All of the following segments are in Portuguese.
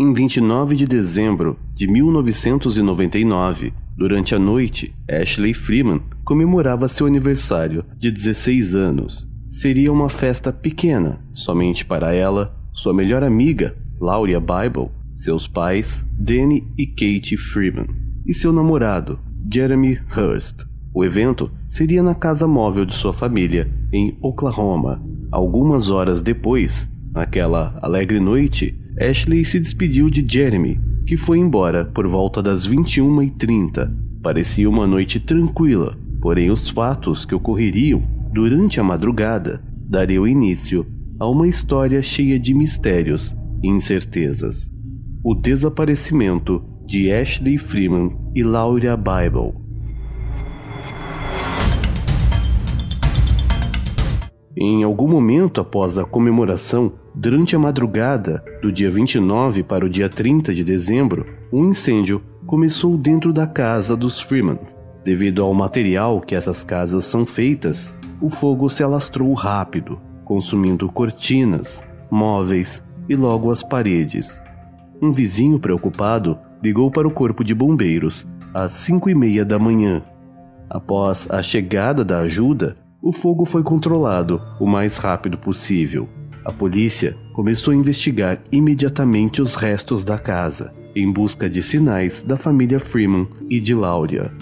Em 29 de dezembro de 1999, durante a noite, Ashley Freeman comemorava seu aniversário de 16 anos. Seria uma festa pequena, somente para ela, sua melhor amiga, Lauria Bible, seus pais, Danny e Kate Freeman, e seu namorado, Jeremy Hurst. O evento seria na casa móvel de sua família, em Oklahoma. Algumas horas depois, naquela alegre noite, Ashley se despediu de Jeremy, que foi embora por volta das 21h30. Parecia uma noite tranquila, porém os fatos que ocorreriam durante a madrugada dariam início a uma história cheia de mistérios e incertezas o desaparecimento de Ashley Freeman e Laura Bible. Em algum momento após a comemoração, durante a madrugada do dia 29 para o dia 30 de dezembro, um incêndio começou dentro da casa dos Freeman. Devido ao material que essas casas são feitas, o fogo se alastrou rápido, consumindo cortinas, móveis e logo as paredes. Um vizinho preocupado ligou para o corpo de bombeiros às cinco e meia da manhã. Após a chegada da ajuda, o fogo foi controlado o mais rápido possível. A polícia começou a investigar imediatamente os restos da casa, em busca de sinais da família Freeman e de Lauria.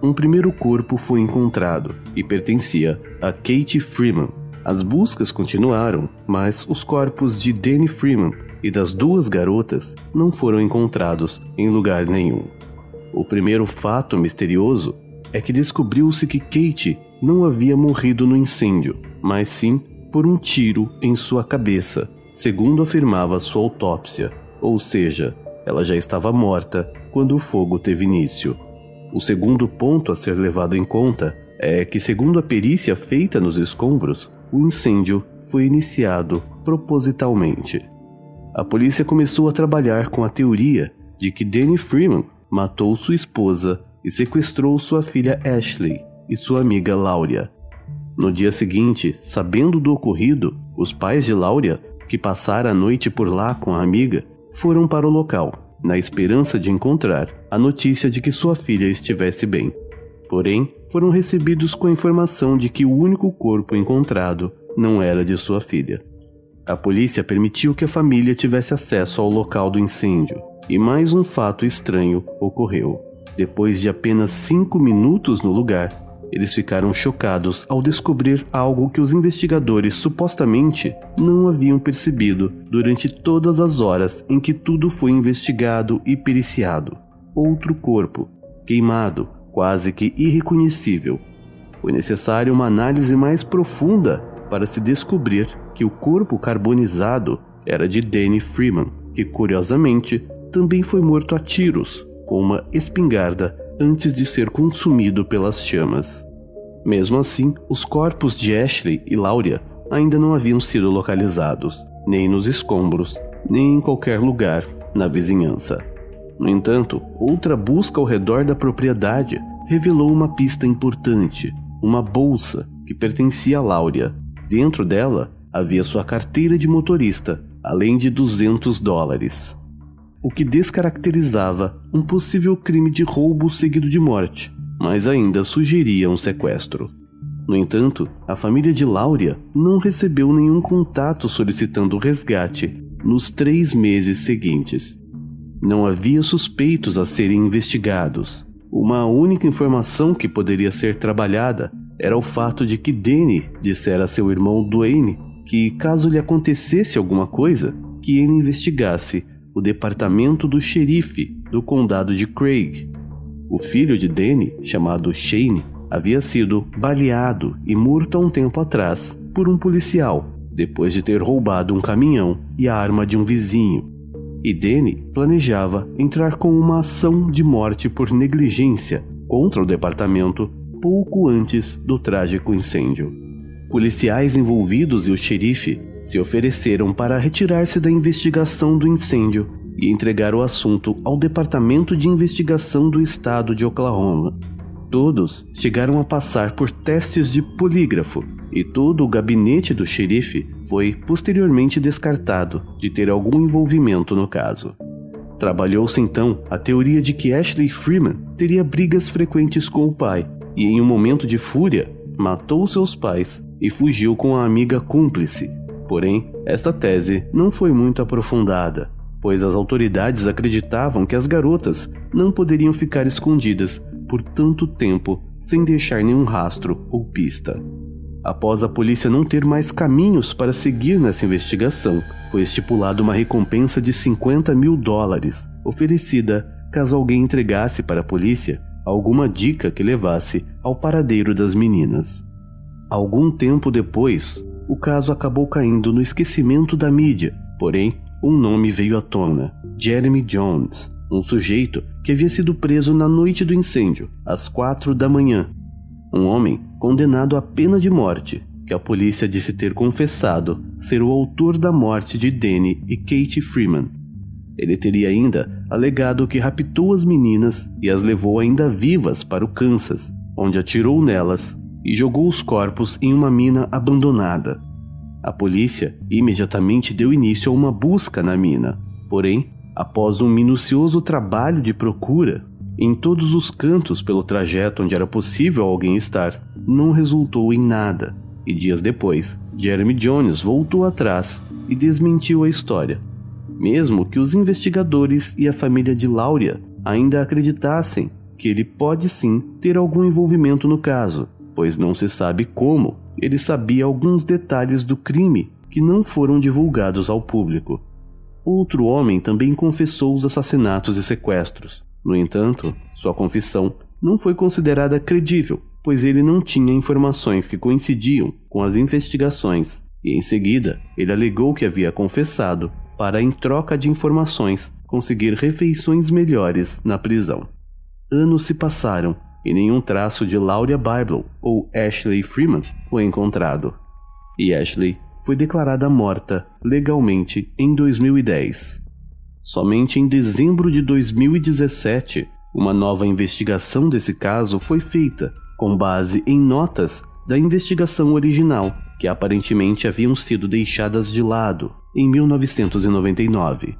Um primeiro corpo foi encontrado e pertencia a Kate Freeman. As buscas continuaram, mas os corpos de Danny Freeman e das duas garotas não foram encontrados em lugar nenhum. O primeiro fato misterioso é que descobriu-se que Kate não havia morrido no incêndio, mas sim por um tiro em sua cabeça, segundo afirmava sua autópsia, ou seja, ela já estava morta quando o fogo teve início. O segundo ponto a ser levado em conta é que, segundo a perícia feita nos escombros, o incêndio foi iniciado propositalmente a polícia começou a trabalhar com a teoria de que Danny Freeman matou sua esposa e sequestrou sua filha Ashley e sua amiga Lauria. No dia seguinte, sabendo do ocorrido, os pais de Lauria, que passaram a noite por lá com a amiga, foram para o local, na esperança de encontrar a notícia de que sua filha estivesse bem. Porém, foram recebidos com a informação de que o único corpo encontrado não era de sua filha. A polícia permitiu que a família tivesse acesso ao local do incêndio, e mais um fato estranho ocorreu. Depois de apenas cinco minutos no lugar, eles ficaram chocados ao descobrir algo que os investigadores supostamente não haviam percebido durante todas as horas em que tudo foi investigado e periciado. Outro corpo, queimado, quase que irreconhecível. Foi necessária uma análise mais profunda para se descobrir que o corpo carbonizado era de Danny Freeman, que curiosamente também foi morto a tiros com uma espingarda antes de ser consumido pelas chamas. Mesmo assim, os corpos de Ashley e Lauria ainda não haviam sido localizados, nem nos escombros, nem em qualquer lugar na vizinhança. No entanto, outra busca ao redor da propriedade revelou uma pista importante: uma bolsa que pertencia a Lauria, Dentro dela havia sua carteira de motorista, além de 200 dólares. O que descaracterizava um possível crime de roubo seguido de morte, mas ainda sugeria um sequestro. No entanto, a família de Lauria não recebeu nenhum contato solicitando o resgate nos três meses seguintes. Não havia suspeitos a serem investigados. Uma única informação que poderia ser trabalhada era o fato de que Danny dissera a seu irmão Dwayne que, caso lhe acontecesse alguma coisa, que ele investigasse o departamento do xerife do condado de Craig. O filho de Danny, chamado Shane, havia sido baleado e morto há um tempo atrás por um policial, depois de ter roubado um caminhão e a arma de um vizinho. E Danny planejava entrar com uma ação de morte por negligência contra o departamento pouco antes do trágico incêndio. Policiais envolvidos e o xerife se ofereceram para retirar-se da investigação do incêndio e entregar o assunto ao Departamento de Investigação do Estado de Oklahoma. Todos chegaram a passar por testes de polígrafo e todo o gabinete do xerife foi posteriormente descartado de ter algum envolvimento no caso. Trabalhou-se então a teoria de que Ashley Freeman teria brigas frequentes com o pai e, em um momento de fúria, matou seus pais e fugiu com a amiga cúmplice. Porém, esta tese não foi muito aprofundada, pois as autoridades acreditavam que as garotas não poderiam ficar escondidas por tanto tempo sem deixar nenhum rastro ou pista. Após a polícia não ter mais caminhos para seguir nessa investigação, foi estipulada uma recompensa de 50 mil dólares, oferecida caso alguém entregasse para a polícia alguma dica que levasse ao paradeiro das meninas. Algum tempo depois, o caso acabou caindo no esquecimento da mídia, porém, um nome veio à tona: Jeremy Jones, um sujeito que havia sido preso na noite do incêndio, às quatro da manhã. Um homem condenado à pena de morte, que a polícia disse ter confessado ser o autor da morte de Danny e Kate Freeman. Ele teria ainda alegado que raptou as meninas e as levou ainda vivas para o Kansas, onde atirou nelas e jogou os corpos em uma mina abandonada. A polícia imediatamente deu início a uma busca na mina, porém, após um minucioso trabalho de procura, em todos os cantos pelo trajeto onde era possível alguém estar, não resultou em nada. E dias depois, Jeremy Jones voltou atrás e desmentiu a história. Mesmo que os investigadores e a família de Lauria ainda acreditassem que ele pode sim ter algum envolvimento no caso, pois não se sabe como ele sabia alguns detalhes do crime que não foram divulgados ao público. Outro homem também confessou os assassinatos e sequestros, no entanto, sua confissão não foi considerada credível, pois ele não tinha informações que coincidiam com as investigações, e em seguida ele alegou que havia confessado para, em troca de informações, conseguir refeições melhores na prisão. Anos se passaram e nenhum traço de Lauria Bible ou Ashley Freeman foi encontrado. E Ashley foi declarada morta legalmente em 2010. Somente em dezembro de 2017, uma nova investigação desse caso foi feita, com base em notas da investigação original, que aparentemente haviam sido deixadas de lado em 1999.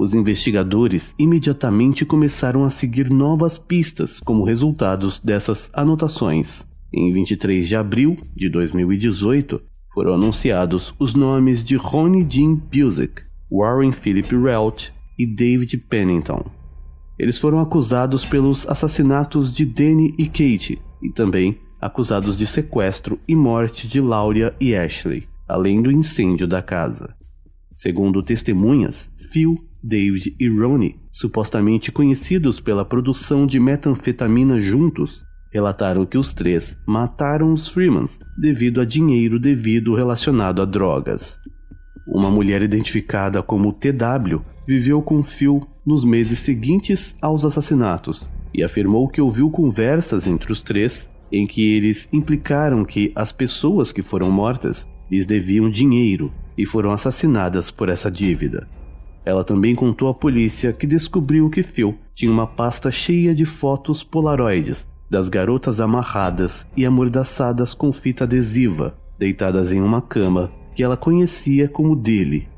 Os investigadores imediatamente começaram a seguir novas pistas como resultados dessas anotações. Em 23 de abril de 2018, foram anunciados os nomes de Ronnie Jean Busick, Warren Philip Welch e David Pennington. Eles foram acusados pelos assassinatos de Danny e Kate e também acusados de sequestro e morte de Lauria e Ashley, além do incêndio da casa. Segundo testemunhas, Phil, David e Ronnie, supostamente conhecidos pela produção de metanfetamina juntos, relataram que os três mataram os Freemans devido a dinheiro devido relacionado a drogas. Uma mulher identificada como TW viveu com Phil nos meses seguintes aos assassinatos e afirmou que ouviu conversas entre os três em que eles implicaram que as pessoas que foram mortas lhes deviam dinheiro e foram assassinadas por essa dívida. Ela também contou à polícia que descobriu que Phil tinha uma pasta cheia de fotos polaroides das garotas amarradas e amordaçadas com fita adesiva, deitadas em uma cama que ela conhecia como dele.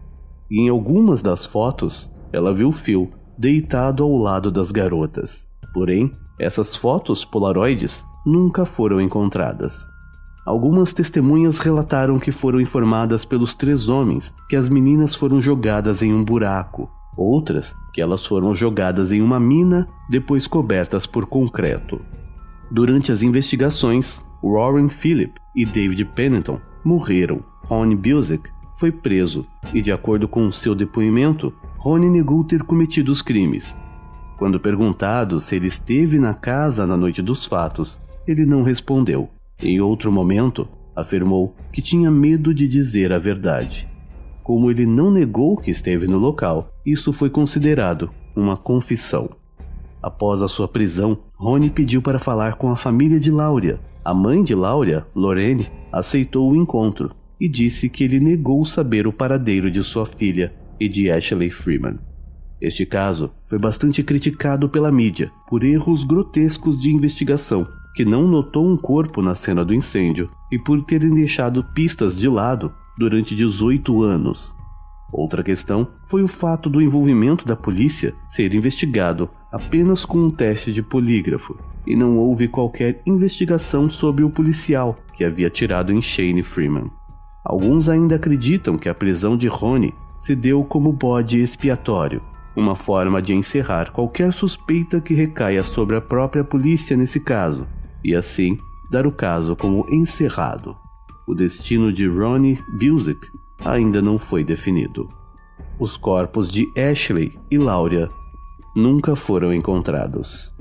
E em algumas das fotos, ela viu Phil deitado ao lado das garotas. Porém, essas fotos polaroides nunca foram encontradas. Algumas testemunhas relataram que foram informadas pelos três homens que as meninas foram jogadas em um buraco, outras que elas foram jogadas em uma mina depois cobertas por concreto. Durante as investigações, Warren Phillip e David Pennington morreram Ronnie Busick foi preso e, de acordo com seu depoimento, Ronnie negou ter cometido os crimes. Quando perguntado se ele esteve na casa na noite dos fatos, ele não respondeu. Em outro momento, afirmou que tinha medo de dizer a verdade. Como ele não negou que esteve no local, isso foi considerado uma confissão. Após a sua prisão, Rony pediu para falar com a família de Lauria. A mãe de Lauria, Lorene, aceitou o encontro e disse que ele negou saber o paradeiro de sua filha e de Ashley Freeman. Este caso foi bastante criticado pela mídia por erros grotescos de investigação, que não notou um corpo na cena do incêndio e por terem deixado pistas de lado durante 18 anos. Outra questão foi o fato do envolvimento da polícia ser investigado apenas com um teste de polígrafo, e não houve qualquer investigação sobre o policial que havia tirado em Shane Freeman. Alguns ainda acreditam que a prisão de Rony se deu como bode expiatório, uma forma de encerrar qualquer suspeita que recaia sobre a própria polícia nesse caso, e assim dar o caso como encerrado. O destino de Ronnie Busick ainda não foi definido. Os corpos de Ashley e Laura nunca foram encontrados.